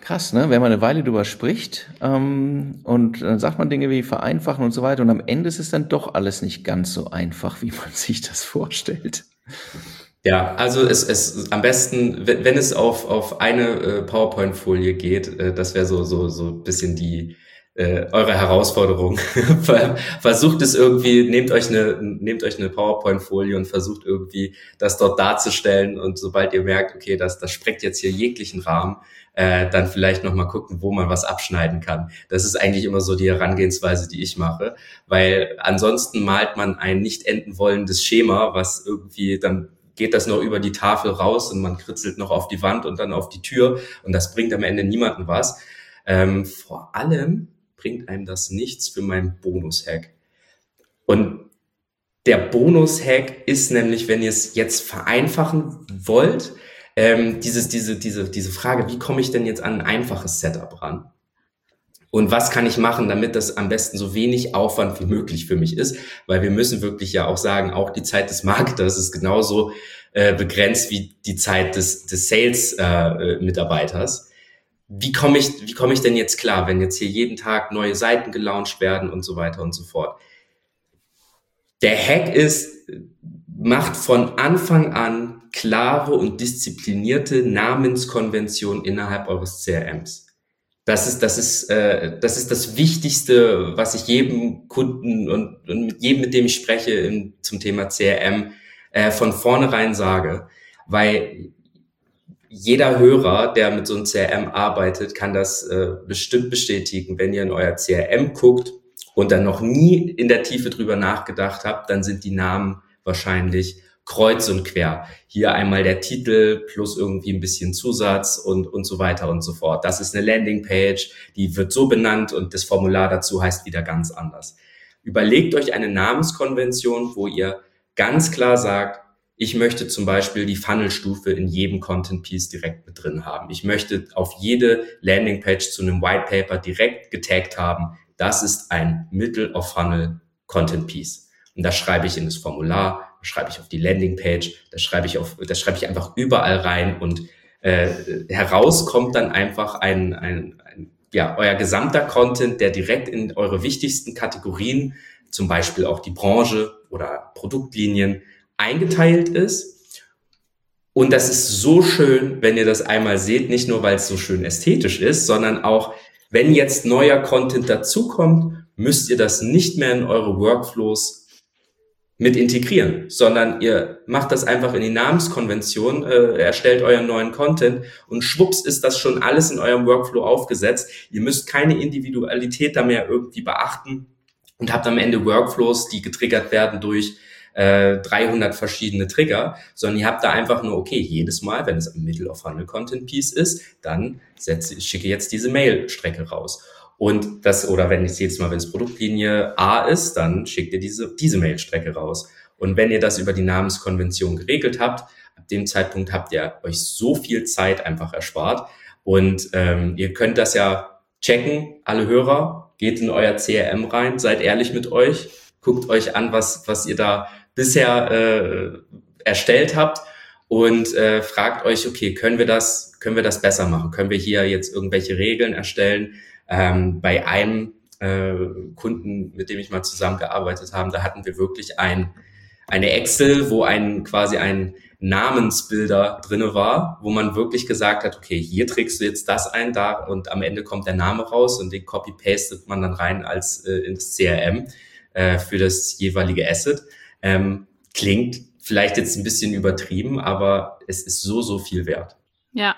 Krass, ne? Wenn man eine Weile drüber spricht ähm, und dann sagt man Dinge wie vereinfachen und so weiter und am Ende ist es dann doch alles nicht ganz so einfach, wie man sich das vorstellt. Ja, also es, es am besten, wenn, wenn es auf, auf eine äh, PowerPoint-Folie geht, äh, das wäre so, so, so bisschen die äh, eure Herausforderung. versucht es irgendwie, nehmt euch eine, nehmt euch eine PowerPoint-Folie und versucht irgendwie das dort darzustellen und sobald ihr merkt, okay, das, das sprengt jetzt hier jeglichen Rahmen, äh, dann vielleicht nochmal gucken, wo man was abschneiden kann. Das ist eigentlich immer so die Herangehensweise, die ich mache, weil ansonsten malt man ein nicht enden wollendes Schema, was irgendwie dann geht das noch über die Tafel raus und man kritzelt noch auf die Wand und dann auf die Tür und das bringt am Ende niemanden was. Ähm, vor allem bringt einem das nichts für meinen Bonus-Hack. Und der Bonus-Hack ist nämlich, wenn ihr es jetzt vereinfachen wollt, ähm, dieses, diese, diese, diese Frage, wie komme ich denn jetzt an ein einfaches Setup ran? Und was kann ich machen, damit das am besten so wenig Aufwand wie möglich für mich ist? Weil wir müssen wirklich ja auch sagen, auch die Zeit des Marketers ist genauso äh, begrenzt wie die Zeit des, des Sales-Mitarbeiters. Äh, wie komme ich, wie komme ich denn jetzt klar, wenn jetzt hier jeden Tag neue Seiten gelauncht werden und so weiter und so fort? Der Hack ist, macht von Anfang an klare und disziplinierte Namenskonvention innerhalb eures CRMs. Das ist, das ist, äh, das ist das Wichtigste, was ich jedem Kunden und, und mit jedem, mit dem ich spreche in, zum Thema CRM, äh, von vornherein sage, weil jeder Hörer, der mit so einem CRM arbeitet, kann das äh, bestimmt bestätigen. Wenn ihr in euer CRM guckt und dann noch nie in der Tiefe drüber nachgedacht habt, dann sind die Namen wahrscheinlich kreuz und quer. Hier einmal der Titel plus irgendwie ein bisschen Zusatz und, und so weiter und so fort. Das ist eine Landingpage, die wird so benannt und das Formular dazu heißt wieder ganz anders. Überlegt euch eine Namenskonvention, wo ihr ganz klar sagt, ich möchte zum Beispiel die Funnelstufe in jedem Content Piece direkt mit drin haben. Ich möchte auf jede Landingpage zu einem White Paper direkt getaggt haben. Das ist ein Middle of Funnel Content Piece. Und das schreibe ich in das Formular schreibe ich auf die Landingpage, das schreibe ich auf, das schreibe ich einfach überall rein und äh, heraus kommt dann einfach ein, ein, ein, ja, euer gesamter Content, der direkt in eure wichtigsten Kategorien, zum Beispiel auch die Branche oder Produktlinien, eingeteilt ist. Und das ist so schön, wenn ihr das einmal seht, nicht nur weil es so schön ästhetisch ist, sondern auch, wenn jetzt neuer Content dazukommt, müsst ihr das nicht mehr in eure Workflows mit integrieren, sondern ihr macht das einfach in die Namenskonvention, äh, erstellt euren neuen Content und schwupps ist das schon alles in eurem Workflow aufgesetzt. Ihr müsst keine Individualität da mehr irgendwie beachten und habt am Ende Workflows, die getriggert werden durch äh, 300 verschiedene Trigger, sondern ihr habt da einfach nur, okay, jedes Mal, wenn es ein Middle of Funnel Content Piece ist, dann setze, schicke jetzt diese Mail-Strecke raus. Und das, oder wenn es jedes Mal, wenn es Produktlinie A ist, dann schickt ihr diese, diese Mailstrecke raus. Und wenn ihr das über die Namenskonvention geregelt habt, ab dem Zeitpunkt habt ihr euch so viel Zeit einfach erspart. Und ähm, ihr könnt das ja checken, alle Hörer, geht in euer CRM rein, seid ehrlich mit euch, guckt euch an, was, was ihr da bisher äh, erstellt habt und äh, fragt euch, okay, können wir das, können wir das besser machen? Können wir hier jetzt irgendwelche Regeln erstellen? Ähm, bei einem äh, Kunden, mit dem ich mal zusammengearbeitet habe, da hatten wir wirklich ein, eine Excel, wo ein quasi ein Namensbilder drinne war, wo man wirklich gesagt hat, okay, hier trägst du jetzt das ein, da und am Ende kommt der Name raus und den copy-pastet man dann rein als äh, ins CRM äh, für das jeweilige Asset. Ähm, klingt vielleicht jetzt ein bisschen übertrieben, aber es ist so, so viel wert. Ja,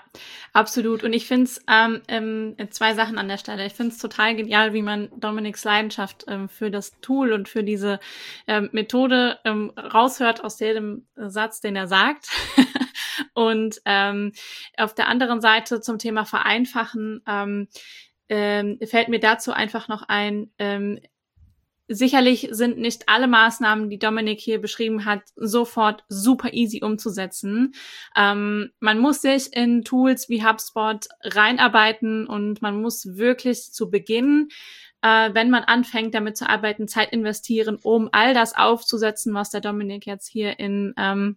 absolut. Und ich finde es ähm, ähm, zwei Sachen an der Stelle. Ich finde es total genial, wie man Dominiks Leidenschaft ähm, für das Tool und für diese ähm, Methode ähm, raushört aus jedem Satz, den er sagt. und ähm, auf der anderen Seite zum Thema Vereinfachen ähm, ähm, fällt mir dazu einfach noch ein, ähm, Sicherlich sind nicht alle Maßnahmen, die Dominik hier beschrieben hat, sofort super easy umzusetzen. Ähm, man muss sich in Tools wie HubSpot reinarbeiten und man muss wirklich zu Beginn, äh, wenn man anfängt, damit zu arbeiten, Zeit investieren, um all das aufzusetzen, was der Dominik jetzt hier in ähm,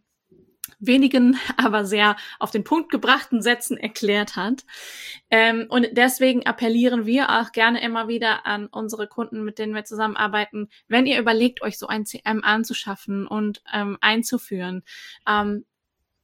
wenigen, aber sehr auf den Punkt gebrachten Sätzen erklärt hat. Ähm, und deswegen appellieren wir auch gerne immer wieder an unsere Kunden, mit denen wir zusammenarbeiten, wenn ihr überlegt, euch so ein CM anzuschaffen und ähm, einzuführen, ähm,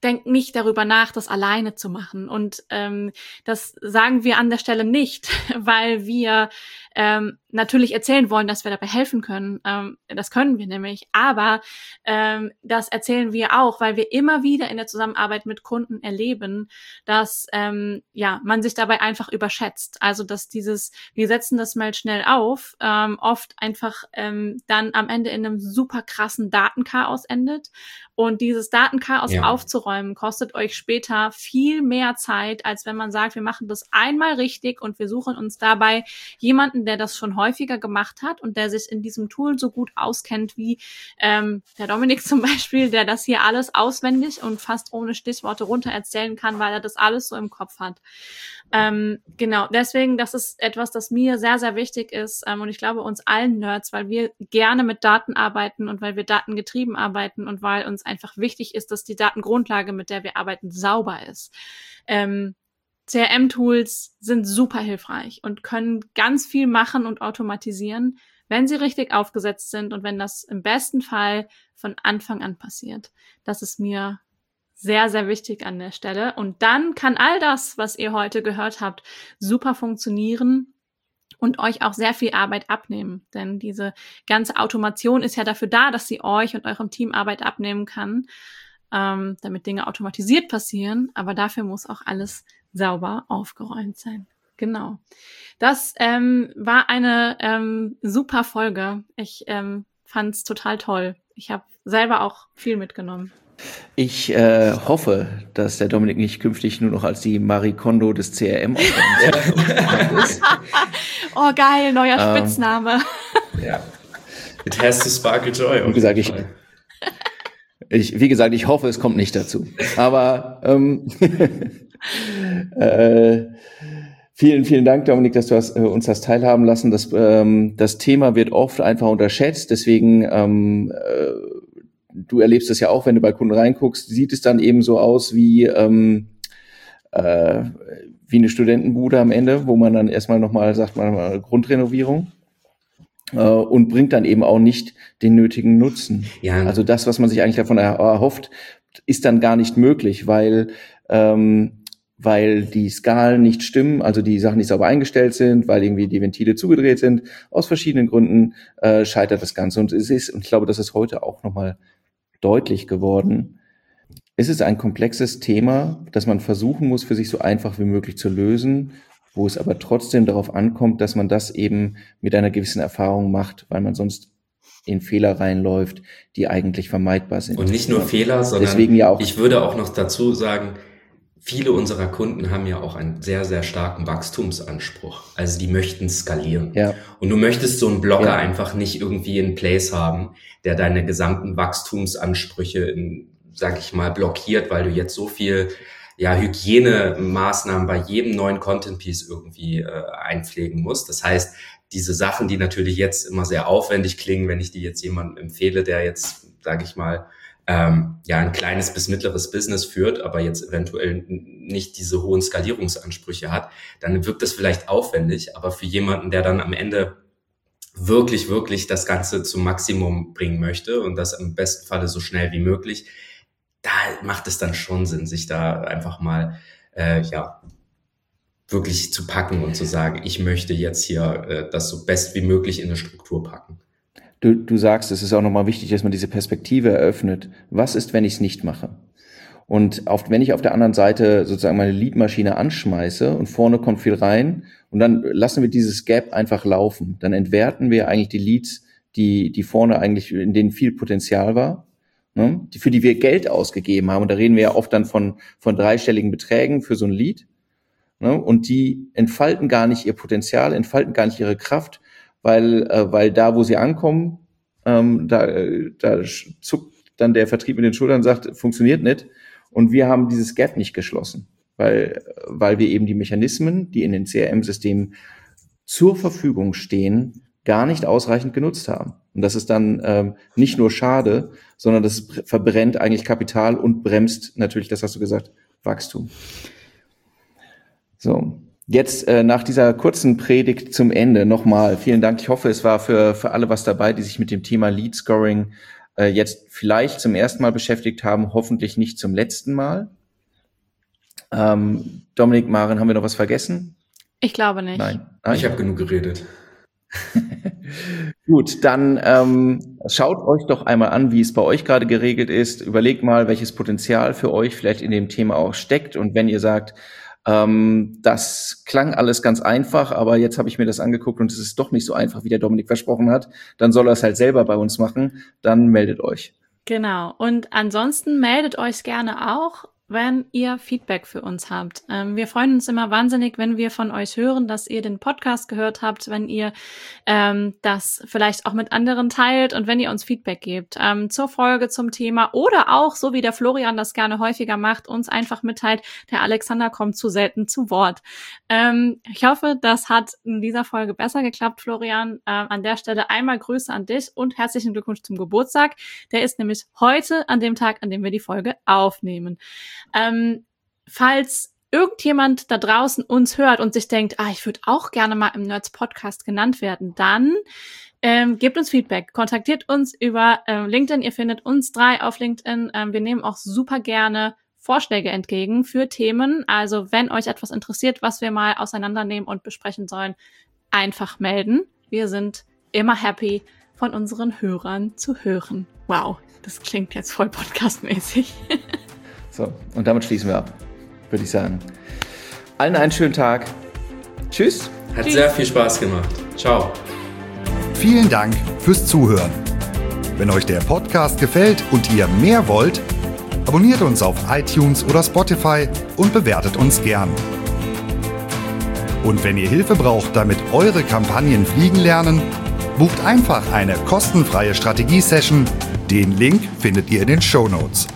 denkt nicht darüber nach, das alleine zu machen. Und ähm, das sagen wir an der Stelle nicht, weil wir ähm, natürlich erzählen wollen, dass wir dabei helfen können. Ähm, das können wir nämlich. Aber ähm, das erzählen wir auch, weil wir immer wieder in der Zusammenarbeit mit Kunden erleben, dass ähm, ja man sich dabei einfach überschätzt. Also dass dieses, wir setzen das mal schnell auf, ähm, oft einfach ähm, dann am Ende in einem super krassen Datenchaos endet. Und dieses Datenchaos ja. aufzuräumen, kostet euch später viel mehr Zeit, als wenn man sagt, wir machen das einmal richtig und wir suchen uns dabei jemanden, der das schon häufiger gemacht hat und der sich in diesem Tool so gut auskennt wie ähm, der Dominik zum Beispiel, der das hier alles auswendig und fast ohne Stichworte runter erzählen kann, weil er das alles so im Kopf hat. Ähm, genau, deswegen, das ist etwas, das mir sehr, sehr wichtig ist ähm, und ich glaube uns allen Nerds, weil wir gerne mit Daten arbeiten und weil wir datengetrieben arbeiten und weil uns einfach wichtig ist, dass die Datengrundlage, mit der wir arbeiten, sauber ist. Ähm, CRM-Tools sind super hilfreich und können ganz viel machen und automatisieren, wenn sie richtig aufgesetzt sind und wenn das im besten Fall von Anfang an passiert. Das ist mir sehr, sehr wichtig an der Stelle. Und dann kann all das, was ihr heute gehört habt, super funktionieren und euch auch sehr viel Arbeit abnehmen. Denn diese ganze Automation ist ja dafür da, dass sie euch und eurem Team Arbeit abnehmen kann, ähm, damit Dinge automatisiert passieren. Aber dafür muss auch alles sauber aufgeräumt sein. Genau. Das ähm, war eine ähm, super Folge. Ich ähm, fand es total toll. Ich habe selber auch viel mitgenommen. Ich äh, hoffe, dass der Dominik nicht künftig nur noch als die Marie Kondo des CRM ist. oh geil, neuer ähm, Spitzname. ja. It has to sparkle joy. Wie gesagt, ich, ich, wie gesagt, ich hoffe, es kommt nicht dazu. Aber ähm, äh, vielen, vielen Dank, Dominik, dass du hast, äh, uns das teilhaben lassen. Das, ähm, das Thema wird oft einfach unterschätzt. Deswegen, ähm, äh, du erlebst das ja auch, wenn du bei Kunden reinguckst, sieht es dann eben so aus wie, ähm, äh, wie eine Studentenbude am Ende, wo man dann erstmal nochmal sagt, man mal Grundrenovierung äh, und bringt dann eben auch nicht den nötigen Nutzen. Ja. Also das, was man sich eigentlich davon erhofft, ist dann gar nicht möglich, weil ähm, weil die Skalen nicht stimmen, also die Sachen nicht sauber eingestellt sind, weil irgendwie die Ventile zugedreht sind. Aus verschiedenen Gründen äh, scheitert das Ganze. Und es ist, und ich glaube, das ist heute auch nochmal deutlich geworden. Es ist ein komplexes Thema, das man versuchen muss, für sich so einfach wie möglich zu lösen, wo es aber trotzdem darauf ankommt, dass man das eben mit einer gewissen Erfahrung macht, weil man sonst in Fehler reinläuft, die eigentlich vermeidbar sind. Und nicht nur Fehler, sondern Deswegen ja auch ich würde auch noch dazu sagen, viele unserer Kunden haben ja auch einen sehr, sehr starken Wachstumsanspruch. Also die möchten skalieren. Ja. Und du möchtest so einen Blogger ja. einfach nicht irgendwie in Place haben, der deine gesamten Wachstumsansprüche, in, sag ich mal, blockiert, weil du jetzt so viel ja, Hygienemaßnahmen bei jedem neuen Content Piece irgendwie äh, einpflegen musst. Das heißt, diese Sachen, die natürlich jetzt immer sehr aufwendig klingen, wenn ich die jetzt jemandem empfehle, der jetzt, sage ich mal, ähm, ja ein kleines bis mittleres Business führt, aber jetzt eventuell nicht diese hohen Skalierungsansprüche hat, dann wirkt das vielleicht aufwendig, aber für jemanden, der dann am Ende wirklich, wirklich das Ganze zum Maximum bringen möchte und das im besten Falle so schnell wie möglich, da macht es dann schon Sinn, sich da einfach mal äh, ja wirklich zu packen und zu sagen, ich möchte jetzt hier äh, das so best wie möglich in eine Struktur packen. Du, du sagst, es ist auch nochmal wichtig, dass man diese Perspektive eröffnet. Was ist, wenn ich es nicht mache? Und auf, wenn ich auf der anderen Seite sozusagen meine Leadmaschine anschmeiße und vorne kommt viel rein und dann lassen wir dieses Gap einfach laufen, dann entwerten wir eigentlich die Leads, die, die vorne eigentlich, in denen viel Potenzial war, ne? die, für die wir Geld ausgegeben haben. Und da reden wir ja oft dann von, von dreistelligen Beträgen für so ein Lead. Ne? Und die entfalten gar nicht ihr Potenzial, entfalten gar nicht ihre Kraft, weil, äh, weil da, wo sie ankommen, ähm, da, da zuckt dann der Vertrieb mit den Schultern sagt, funktioniert nicht. Und wir haben dieses Gap nicht geschlossen, weil, weil wir eben die Mechanismen, die in den CRM-Systemen zur Verfügung stehen, gar nicht ausreichend genutzt haben. Und das ist dann ähm, nicht nur schade, sondern das verbrennt eigentlich Kapital und bremst natürlich, das hast du gesagt, Wachstum. So, Jetzt äh, nach dieser kurzen Predigt zum Ende nochmal vielen Dank. Ich hoffe, es war für, für alle was dabei, die sich mit dem Thema Lead Scoring äh, jetzt vielleicht zum ersten Mal beschäftigt haben, hoffentlich nicht zum letzten Mal. Ähm, Dominik, Maren, haben wir noch was vergessen? Ich glaube nicht. Nein. Nein? Ich habe genug geredet. Gut, dann ähm, schaut euch doch einmal an, wie es bei euch gerade geregelt ist. Überlegt mal, welches Potenzial für euch vielleicht in dem Thema auch steckt. Und wenn ihr sagt, ähm, das klang alles ganz einfach, aber jetzt habe ich mir das angeguckt und es ist doch nicht so einfach, wie der Dominik versprochen hat. Dann soll er es halt selber bei uns machen. Dann meldet euch. Genau. Und ansonsten meldet euch gerne auch wenn ihr Feedback für uns habt. Ähm, wir freuen uns immer wahnsinnig, wenn wir von euch hören, dass ihr den Podcast gehört habt, wenn ihr ähm, das vielleicht auch mit anderen teilt und wenn ihr uns Feedback gebt ähm, zur Folge, zum Thema oder auch, so wie der Florian das gerne häufiger macht, uns einfach mitteilt, der Alexander kommt zu selten zu Wort. Ähm, ich hoffe, das hat in dieser Folge besser geklappt, Florian. Ähm, an der Stelle einmal Grüße an dich und herzlichen Glückwunsch zum Geburtstag. Der ist nämlich heute an dem Tag, an dem wir die Folge aufnehmen. Ähm, falls irgendjemand da draußen uns hört und sich denkt, ah, ich würde auch gerne mal im Nerds Podcast genannt werden, dann ähm, gebt uns Feedback, kontaktiert uns über ähm, LinkedIn. Ihr findet uns drei auf LinkedIn. Ähm, wir nehmen auch super gerne Vorschläge entgegen für Themen. Also wenn euch etwas interessiert, was wir mal auseinandernehmen und besprechen sollen, einfach melden. Wir sind immer happy, von unseren Hörern zu hören. Wow, das klingt jetzt voll podcastmäßig. So, und damit schließen wir ab, würde ich sagen. Allen einen schönen Tag. Tschüss. Hat Tschüss. sehr viel Spaß gemacht. Ciao. Vielen Dank fürs Zuhören. Wenn euch der Podcast gefällt und ihr mehr wollt, abonniert uns auf iTunes oder Spotify und bewertet uns gern. Und wenn ihr Hilfe braucht, damit eure Kampagnen fliegen lernen, bucht einfach eine kostenfreie Strategie-Session. Den Link findet ihr in den Show Notes.